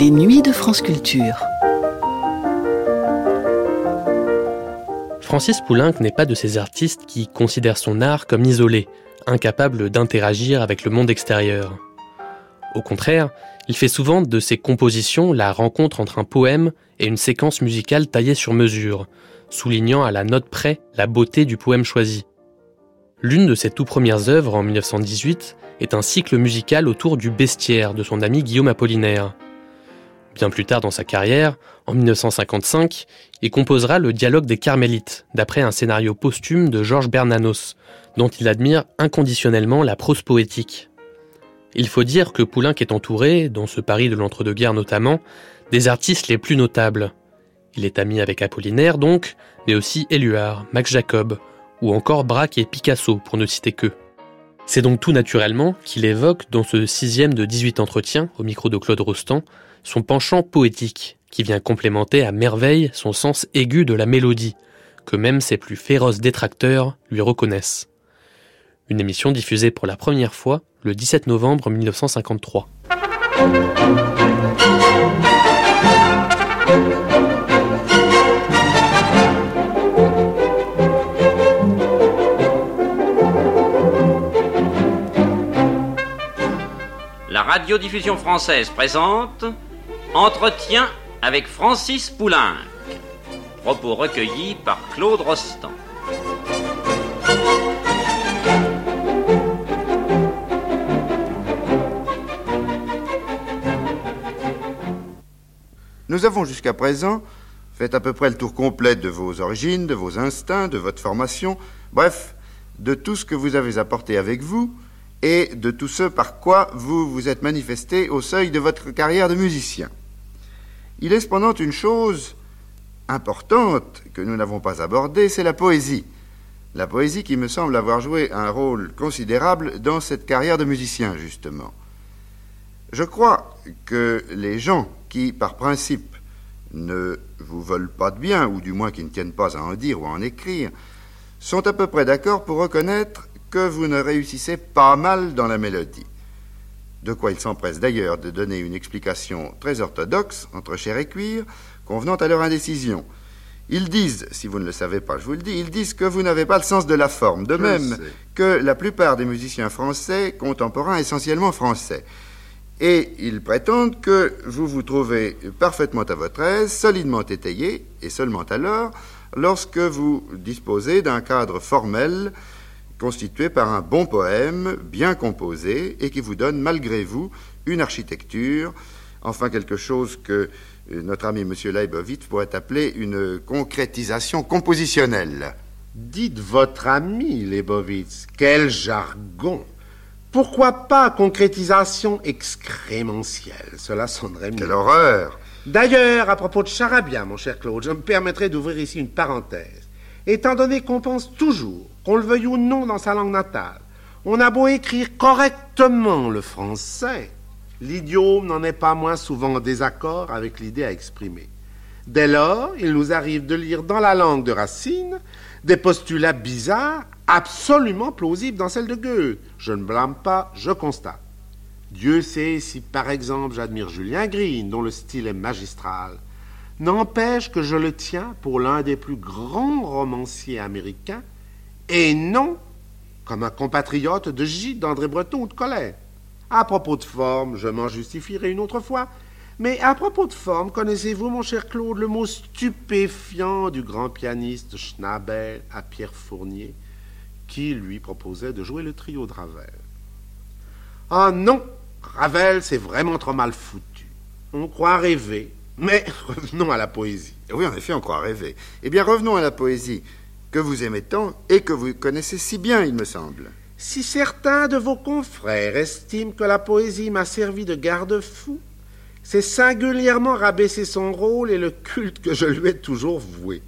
Les nuits de France Culture. Francis Poulenc n'est pas de ces artistes qui considèrent son art comme isolé, incapable d'interagir avec le monde extérieur. Au contraire, il fait souvent de ses compositions la rencontre entre un poème et une séquence musicale taillée sur mesure, soulignant à la note près la beauté du poème choisi. L'une de ses tout premières œuvres en 1918 est un cycle musical autour du bestiaire de son ami Guillaume Apollinaire. Bien plus tard dans sa carrière, en 1955, il composera le Dialogue des Carmélites, d'après un scénario posthume de Georges Bernanos, dont il admire inconditionnellement la prose poétique. Il faut dire que Poulenc est entouré, dans ce Paris de l'entre-deux-guerres notamment, des artistes les plus notables. Il est ami avec Apollinaire donc, mais aussi Éluard, Max Jacob, ou encore Braque et Picasso, pour ne citer que. C'est donc tout naturellement qu'il évoque dans ce sixième de 18 entretiens, au micro de Claude Rostand, son penchant poétique, qui vient complémenter à merveille son sens aigu de la mélodie, que même ses plus féroces détracteurs lui reconnaissent. Une émission diffusée pour la première fois le 17 novembre 1953. La radiodiffusion française présente Entretien avec Francis Poulenc. Propos recueillis par Claude Rostand. Nous avons jusqu'à présent fait à peu près le tour complet de vos origines, de vos instincts, de votre formation, bref, de tout ce que vous avez apporté avec vous et de tout ce par quoi vous vous êtes manifesté au seuil de votre carrière de musicien. Il est cependant une chose importante que nous n'avons pas abordée, c'est la poésie. La poésie qui me semble avoir joué un rôle considérable dans cette carrière de musicien, justement. Je crois que les gens qui, par principe, ne vous veulent pas de bien, ou du moins qui ne tiennent pas à en dire ou à en écrire, sont à peu près d'accord pour reconnaître que vous ne réussissez pas mal dans la mélodie. De quoi ils s'empressent d'ailleurs de donner une explication très orthodoxe entre chair et cuir, convenant à leur indécision. Ils disent, si vous ne le savez pas, je vous le dis, ils disent que vous n'avez pas le sens de la forme, de même que la plupart des musiciens français, contemporains essentiellement français. Et ils prétendent que vous vous trouvez parfaitement à votre aise, solidement étayé, et seulement alors, lorsque vous disposez d'un cadre formel constitué par un bon poème, bien composé, et qui vous donne, malgré vous, une architecture, enfin quelque chose que euh, notre ami M. Leibovitz pourrait appeler une concrétisation compositionnelle. Dites votre ami, Leibovitz, quel jargon pourquoi pas concrétisation excrémentielle? Cela sonnerait mieux. Quelle horreur D'ailleurs, à propos de charabia, mon cher Claude, je me permettrai d'ouvrir ici une parenthèse. Étant donné qu'on pense toujours, qu'on le veuille ou non dans sa langue natale, on a beau écrire correctement le français, l'idiome n'en est pas moins souvent en désaccord avec l'idée à exprimer. Dès lors, il nous arrive de lire dans la langue de Racine des postulats bizarres absolument plausible dans celle de Goethe. Je ne blâme pas, je constate. Dieu sait si, par exemple, j'admire Julien Green, dont le style est magistral. N'empêche que je le tiens pour l'un des plus grands romanciers américains, et non comme un compatriote de Gide, d'André Breton ou de Collet. À propos de forme, je m'en justifierai une autre fois, mais à propos de forme, connaissez-vous, mon cher Claude, le mot stupéfiant du grand pianiste Schnabel à Pierre Fournier qui lui proposait de jouer le trio de Ravel? Ah non, Ravel, c'est vraiment trop mal foutu. On croit rêver, mais revenons à la poésie. Oui, en effet, on croit rêver. Eh bien, revenons à la poésie que vous aimez tant et que vous connaissez si bien, il me semble. Si certains de vos confrères estiment que la poésie m'a servi de garde-fou, c'est singulièrement rabaisser son rôle et le culte que je lui ai toujours voué.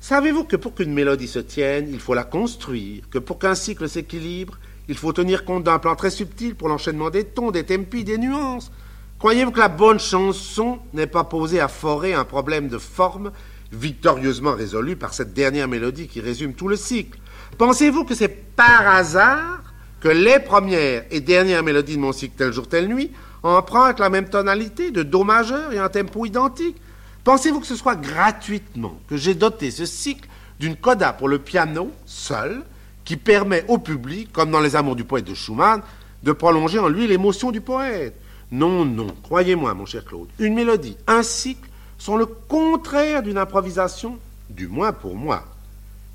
Savez-vous que pour qu'une mélodie se tienne, il faut la construire, que pour qu'un cycle s'équilibre, il faut tenir compte d'un plan très subtil pour l'enchaînement des tons, des tempi, des nuances? Croyez-vous que la bonne chanson n'est pas posée à forer un problème de forme victorieusement résolu par cette dernière mélodie qui résume tout le cycle Pensez-vous que c'est par hasard que les premières et dernières mélodies de mon cycle tel jour, telle nuit empruntent la même tonalité de Do majeur et un tempo identique? Pensez-vous que ce soit gratuitement que j'ai doté ce cycle d'une coda pour le piano seul, qui permet au public, comme dans Les Amours du poète de Schumann, de prolonger en lui l'émotion du poète? Non, non, croyez-moi, mon cher Claude, une mélodie, un cycle sont le contraire d'une improvisation, du moins pour moi.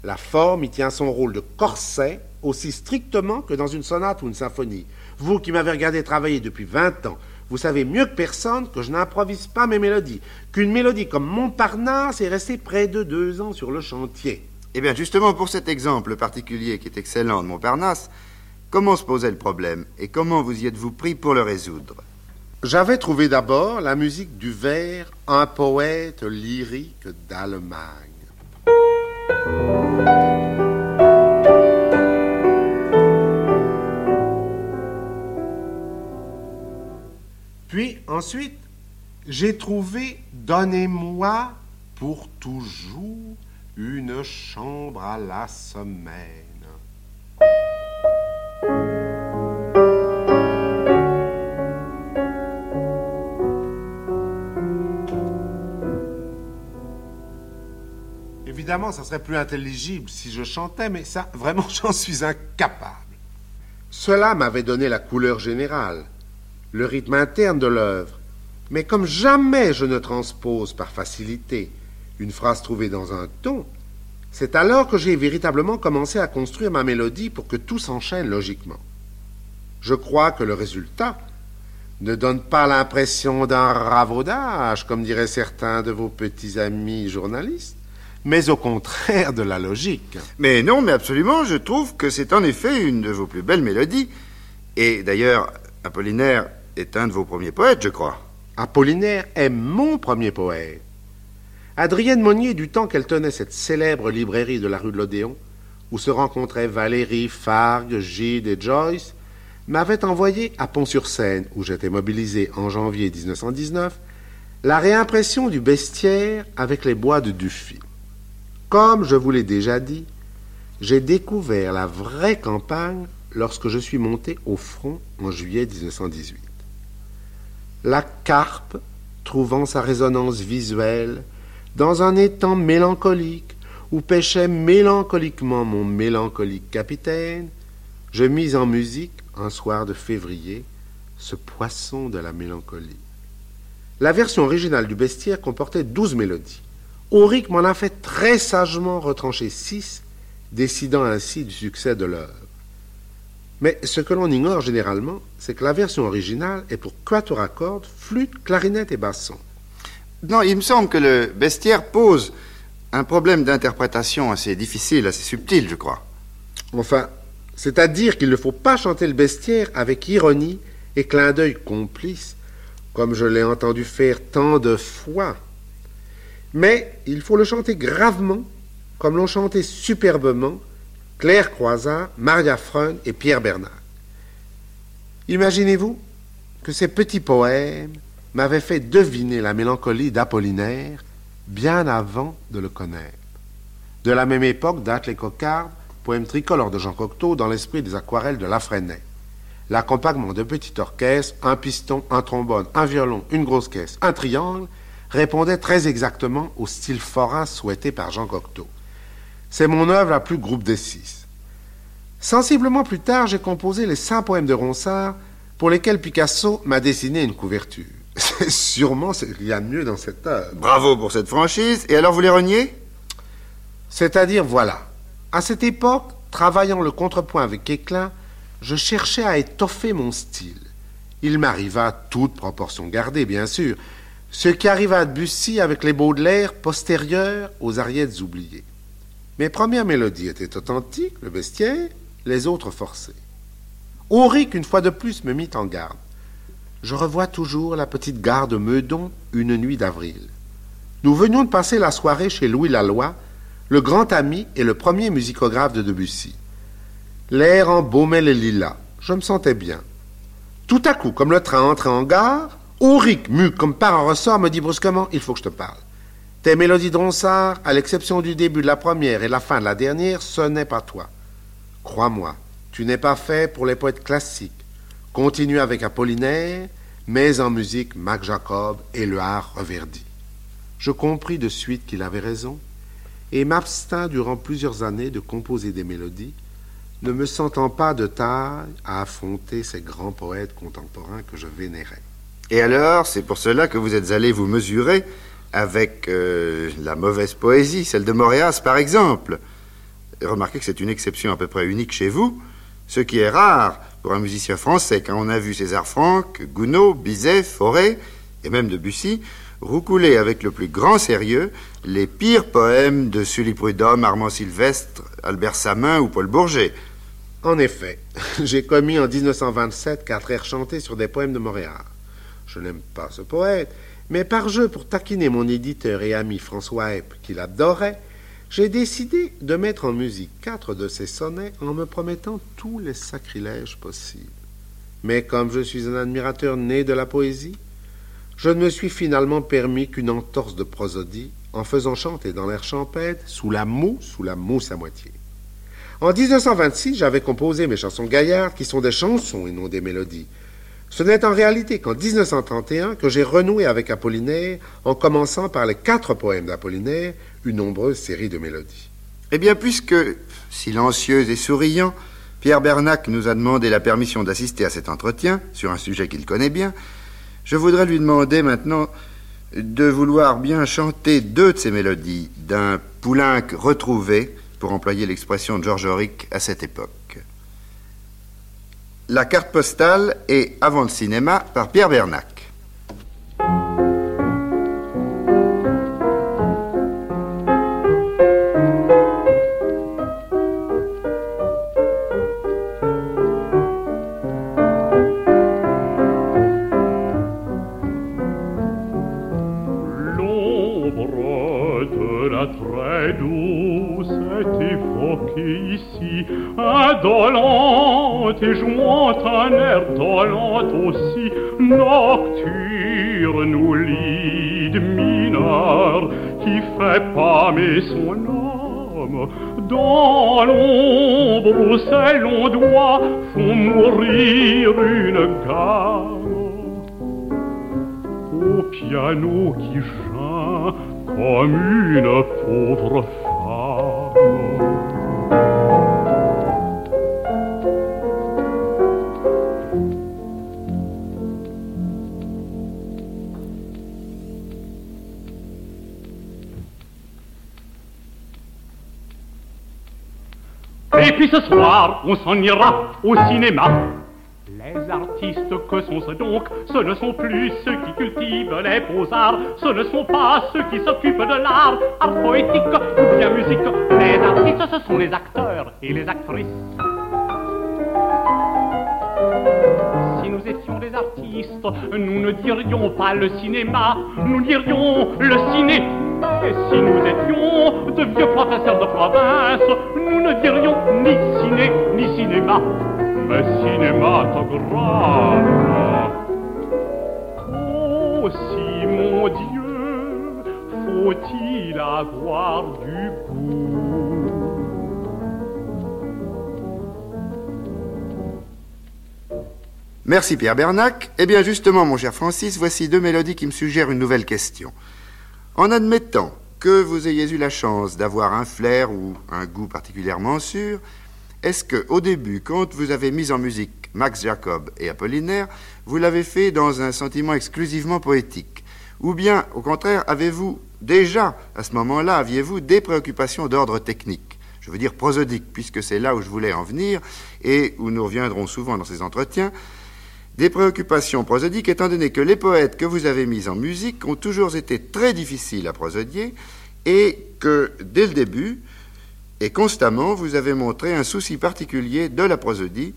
La forme y tient son rôle de corset aussi strictement que dans une sonate ou une symphonie. Vous qui m'avez regardé travailler depuis 20 ans, vous savez mieux que personne que je n'improvise pas mes mélodies, qu'une mélodie comme Montparnasse est restée près de deux ans sur le chantier. Eh bien, justement, pour cet exemple particulier qui est excellent de Montparnasse, comment se posait le problème et comment vous y êtes-vous pris pour le résoudre? J'avais trouvé d'abord la musique du vers Un poète lyrique d'Allemagne. Puis ensuite, j'ai trouvé Donnez-moi pour toujours une chambre à la semaine. Évidemment, ça serait plus intelligible si je chantais, mais ça, vraiment, j'en suis incapable. Cela m'avait donné la couleur générale le rythme interne de l'œuvre. Mais comme jamais je ne transpose par facilité une phrase trouvée dans un ton, c'est alors que j'ai véritablement commencé à construire ma mélodie pour que tout s'enchaîne logiquement. Je crois que le résultat ne donne pas l'impression d'un ravaudage, comme diraient certains de vos petits amis journalistes, mais au contraire de la logique. Mais non, mais absolument, je trouve que c'est en effet une de vos plus belles mélodies. Et d'ailleurs, Apollinaire est un de vos premiers poètes, je crois. Apollinaire est mon premier poète. Adrienne Monnier, du temps qu'elle tenait cette célèbre librairie de la rue de l'Odéon, où se rencontraient Valérie, Fargue, Gide et Joyce, m'avait envoyé à Pont-sur-Seine, où j'étais mobilisé en janvier 1919, la réimpression du bestiaire avec les bois de Dufy. Comme je vous l'ai déjà dit, j'ai découvert la vraie campagne lorsque je suis monté au front en juillet 1918 la carpe, trouvant sa résonance visuelle dans un étang mélancolique où pêchait mélancoliquement mon mélancolique capitaine, je mis en musique, un soir de février, ce poisson de la mélancolie. La version originale du bestiaire comportait douze mélodies. Auric m'en a fait très sagement retrancher six, décidant ainsi du succès de l'œuvre. Mais ce que l'on ignore généralement, c'est que la version originale est pour quatuor à cordes, flûte, clarinette et basson. Non, il me semble que le bestiaire pose un problème d'interprétation assez difficile, assez subtil, je crois. Enfin, c'est-à-dire qu'il ne faut pas chanter le bestiaire avec ironie et clin d'œil complice, comme je l'ai entendu faire tant de fois. Mais il faut le chanter gravement, comme l'ont chanté superbement Claire Croizat, Maria Freund et Pierre Bernard. Imaginez-vous que ces petits poèmes m'avaient fait deviner la mélancolie d'Apollinaire bien avant de le connaître. De la même époque datent les cocardes, poème tricolore de Jean Cocteau dans l'esprit des aquarelles de Lafresnaye. L'accompagnement de petit orchestre, un piston, un trombone, un violon, une grosse caisse, un triangle, répondait très exactement au style forain souhaité par Jean Cocteau. C'est mon œuvre la plus groupe des six. Sensiblement plus tard, j'ai composé les cinq poèmes de Ronsard pour lesquels Picasso m'a dessiné une couverture. C'est sûrement ce qu'il y a de mieux dans cette œuvre. Bravo pour cette franchise. Et alors vous les reniez? C'est-à-dire, voilà. À cette époque, travaillant le contrepoint avec éclat, je cherchais à étoffer mon style. Il m'arriva, toute proportion gardée, bien sûr, ce qui arriva à Bussy avec les Baudelaire postérieurs aux Ariettes oubliées. Mes premières mélodies étaient authentiques, le bestiaire, les autres forcées. Auric, une fois de plus, me mit en garde. Je revois toujours la petite gare de Meudon une nuit d'avril. Nous venions de passer la soirée chez Louis Laloy, le grand ami et le premier musicographe de Debussy. L'air embaumait les lilas. Je me sentais bien. Tout à coup, comme le train entrait en gare, Auric, mu comme par un ressort, me dit brusquement Il faut que je te parle. Tes mélodies de Ronsard, à l'exception du début de la première et la fin de la dernière, ce n'est pas toi. Crois-moi, tu n'es pas fait pour les poètes classiques. Continue avec Apollinaire, mais en musique Mac Jacob et le art reverdi. Je compris de suite qu'il avait raison et m'abstins durant plusieurs années de composer des mélodies, ne me sentant pas de taille à affronter ces grands poètes contemporains que je vénérais. Et alors, c'est pour cela que vous êtes allé vous mesurer avec euh, la mauvaise poésie, celle de Moréas par exemple. Remarquez que c'est une exception à peu près unique chez vous, ce qui est rare pour un musicien français, quand on a vu César Franck, Gounod, Bizet, Forêt, et même Debussy, roucouler avec le plus grand sérieux les pires poèmes de Sully Prudhomme, Armand Sylvestre, Albert Samin ou Paul Bourget. En effet, j'ai commis en 1927 quatre airs chantés sur des poèmes de Montréal. Je n'aime pas ce poète, mais par jeu pour taquiner mon éditeur et ami François Epp, qui l'adorait, j'ai décidé de mettre en musique quatre de ses sonnets en me promettant tous les sacrilèges possibles. Mais comme je suis un admirateur né de la poésie, je ne me suis finalement permis qu'une entorse de prosodie en faisant chanter dans l'air champêtre sous la moue, sous la mousse à moitié. En 1926, j'avais composé mes chansons gaillardes qui sont des chansons et non des mélodies. Ce n'est en réalité qu'en 1931 que j'ai renoué avec Apollinaire en commençant par les quatre poèmes d'Apollinaire, une nombreuse série de mélodies. Eh bien, puisque, silencieux et souriant, Pierre Bernac nous a demandé la permission d'assister à cet entretien sur un sujet qu'il connaît bien, je voudrais lui demander maintenant de vouloir bien chanter deux de ces mélodies d'un Poulenc retrouvé, pour employer l'expression de Georges Auric à cette époque. La carte postale est Avant le cinéma par Pierre Bernac. Aussi, nocturne ou lit mineur, qui fait mais son âme, dans l'ombre où ses longs doigts font mourir une gamme. Au piano qui geint comme une pauvre femme. Et puis ce soir, on s'en ira au cinéma. Les artistes que sont-ce donc Ce ne sont plus ceux qui cultivent les beaux-arts, ce ne sont pas ceux qui s'occupent de l'art, art poétique ou bien musique. Les artistes, ce sont les acteurs et les actrices. Nous étions des artistes, nous ne dirions pas le cinéma, nous dirions le ciné. Et si nous étions de vieux professeurs de province, nous ne dirions ni ciné ni cinéma, mais cinématographe. Oh, si mon Dieu, faut-il avoir du goût? Merci Pierre Bernac. Eh bien justement, mon cher Francis, voici deux mélodies qui me suggèrent une nouvelle question. En admettant que vous ayez eu la chance d'avoir un flair ou un goût particulièrement sûr, est-ce que, au début, quand vous avez mis en musique Max Jacob et Apollinaire, vous l'avez fait dans un sentiment exclusivement poétique? Ou bien, au contraire, avez-vous déjà, à ce moment-là, aviez-vous des préoccupations d'ordre technique? Je veux dire prosodique, puisque c'est là où je voulais en venir et où nous reviendrons souvent dans ces entretiens. Des préoccupations prosodiques, étant donné que les poètes que vous avez mis en musique ont toujours été très difficiles à prosodier et que, dès le début, et constamment, vous avez montré un souci particulier de la prosodie,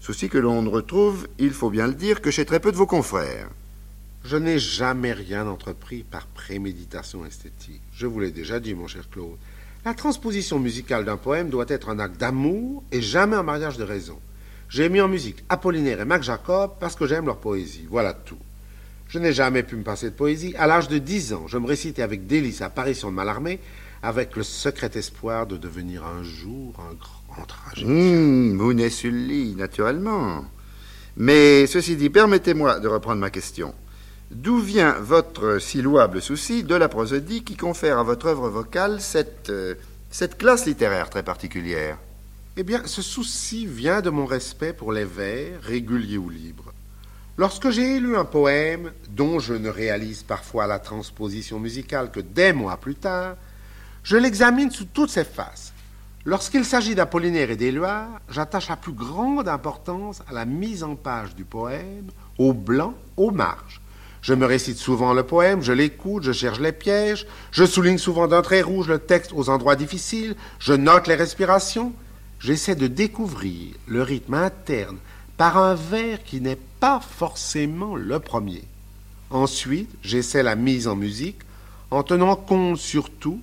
souci que l'on ne retrouve, il faut bien le dire, que chez très peu de vos confrères. Je n'ai jamais rien entrepris par préméditation esthétique. Je vous l'ai déjà dit, mon cher Claude. La transposition musicale d'un poème doit être un acte d'amour et jamais un mariage de raison. J'ai mis en musique Apollinaire et Mac Jacob parce que j'aime leur poésie. Voilà tout. Je n'ai jamais pu me passer de poésie. À l'âge de dix ans, je me récitais avec délice Apparition de Mallarmé, avec le secret espoir de devenir un jour un grand tragédien. Mmh, naturellement. Mais ceci dit, permettez-moi de reprendre ma question. D'où vient votre si louable souci de la prosodie qui confère à votre œuvre vocale cette, euh, cette classe littéraire très particulière? Eh bien, ce souci vient de mon respect pour les vers, réguliers ou libres. Lorsque j'ai lu un poème dont je ne réalise parfois la transposition musicale que des mois plus tard, je l'examine sous toutes ses faces. Lorsqu'il s'agit d'Apollinaire et d'Éluard, j'attache la plus grande importance à la mise en page du poème, au blanc, aux marges. Je me récite souvent le poème, je l'écoute, je cherche les pièges, je souligne souvent d'un trait rouge le texte aux endroits difficiles, je note les respirations, j'essaie de découvrir le rythme interne par un vers qui n'est pas forcément le premier. Ensuite, j'essaie la mise en musique en tenant compte surtout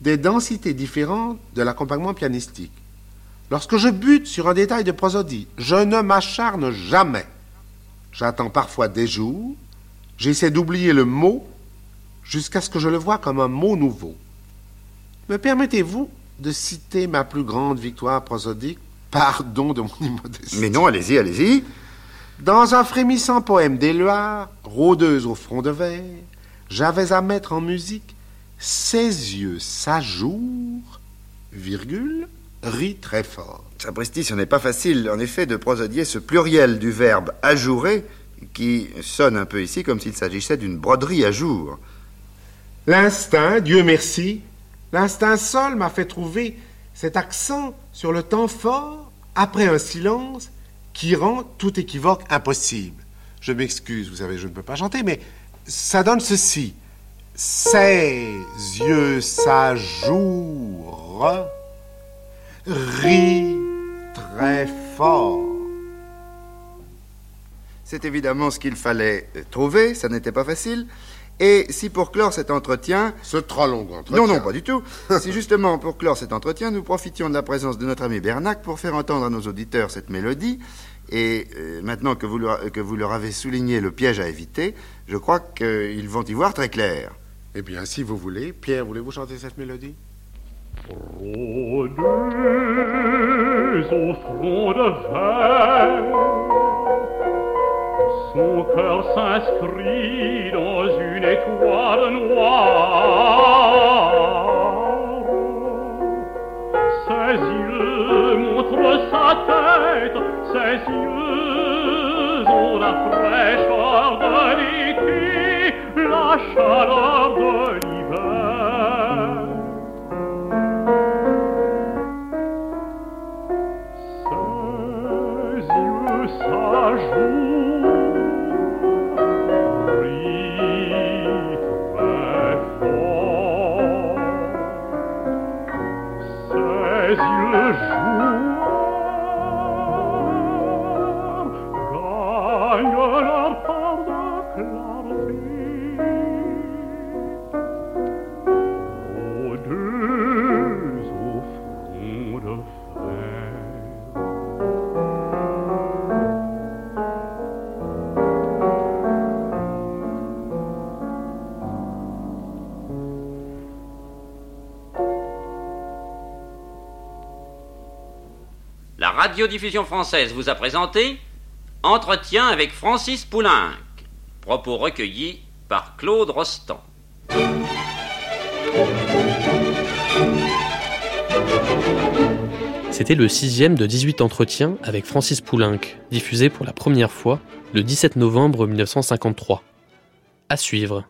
des densités différentes de l'accompagnement pianistique. Lorsque je bute sur un détail de prosodie, je ne m'acharne jamais. J'attends parfois des jours, J'essaie d'oublier le mot jusqu'à ce que je le vois comme un mot nouveau. Me permettez-vous de citer ma plus grande victoire prosodique Pardon de mon immodestie. Mais non, allez-y, allez-y. Dans un frémissant poème d'Éluard, rôdeuse au front de verre, j'avais à mettre en musique Ses yeux s'ajourent, virgule, rit très fort. Sapristi, ce n'est pas facile, en effet, de prosodier ce pluriel du verbe ajourer qui sonne un peu ici comme s'il s'agissait d'une broderie à jour. L'instinct, Dieu merci, l'instinct seul m'a fait trouver cet accent sur le temps fort après un silence qui rend tout équivoque impossible. Je m'excuse, vous savez, je ne peux pas chanter, mais ça donne ceci. Ses yeux s'ajourent, rit très fort. C'est évidemment ce qu'il fallait trouver, ça n'était pas facile. Et si pour clore cet entretien... Ce trop long entretien. Non, non, pas du tout. si justement pour clore cet entretien, nous profitions de la présence de notre ami Bernac pour faire entendre à nos auditeurs cette mélodie. Et euh, maintenant que vous, leur, que vous leur avez souligné le piège à éviter, je crois qu'ils vont y voir très clair. Eh bien, si vous voulez, Pierre, voulez-vous chanter cette mélodie? Au front de verre son cœur s'inscrit dans une étoile noire. Ses yeux montrent sa tête, ses yeux ont la fraîcheur de l'été, la chaleur de. Radiodiffusion française vous a présenté Entretien avec Francis Poulenc. Propos recueillis par Claude Rostand. C'était le sixième de 18 entretiens avec Francis Poulenc, diffusé pour la première fois le 17 novembre 1953. À suivre.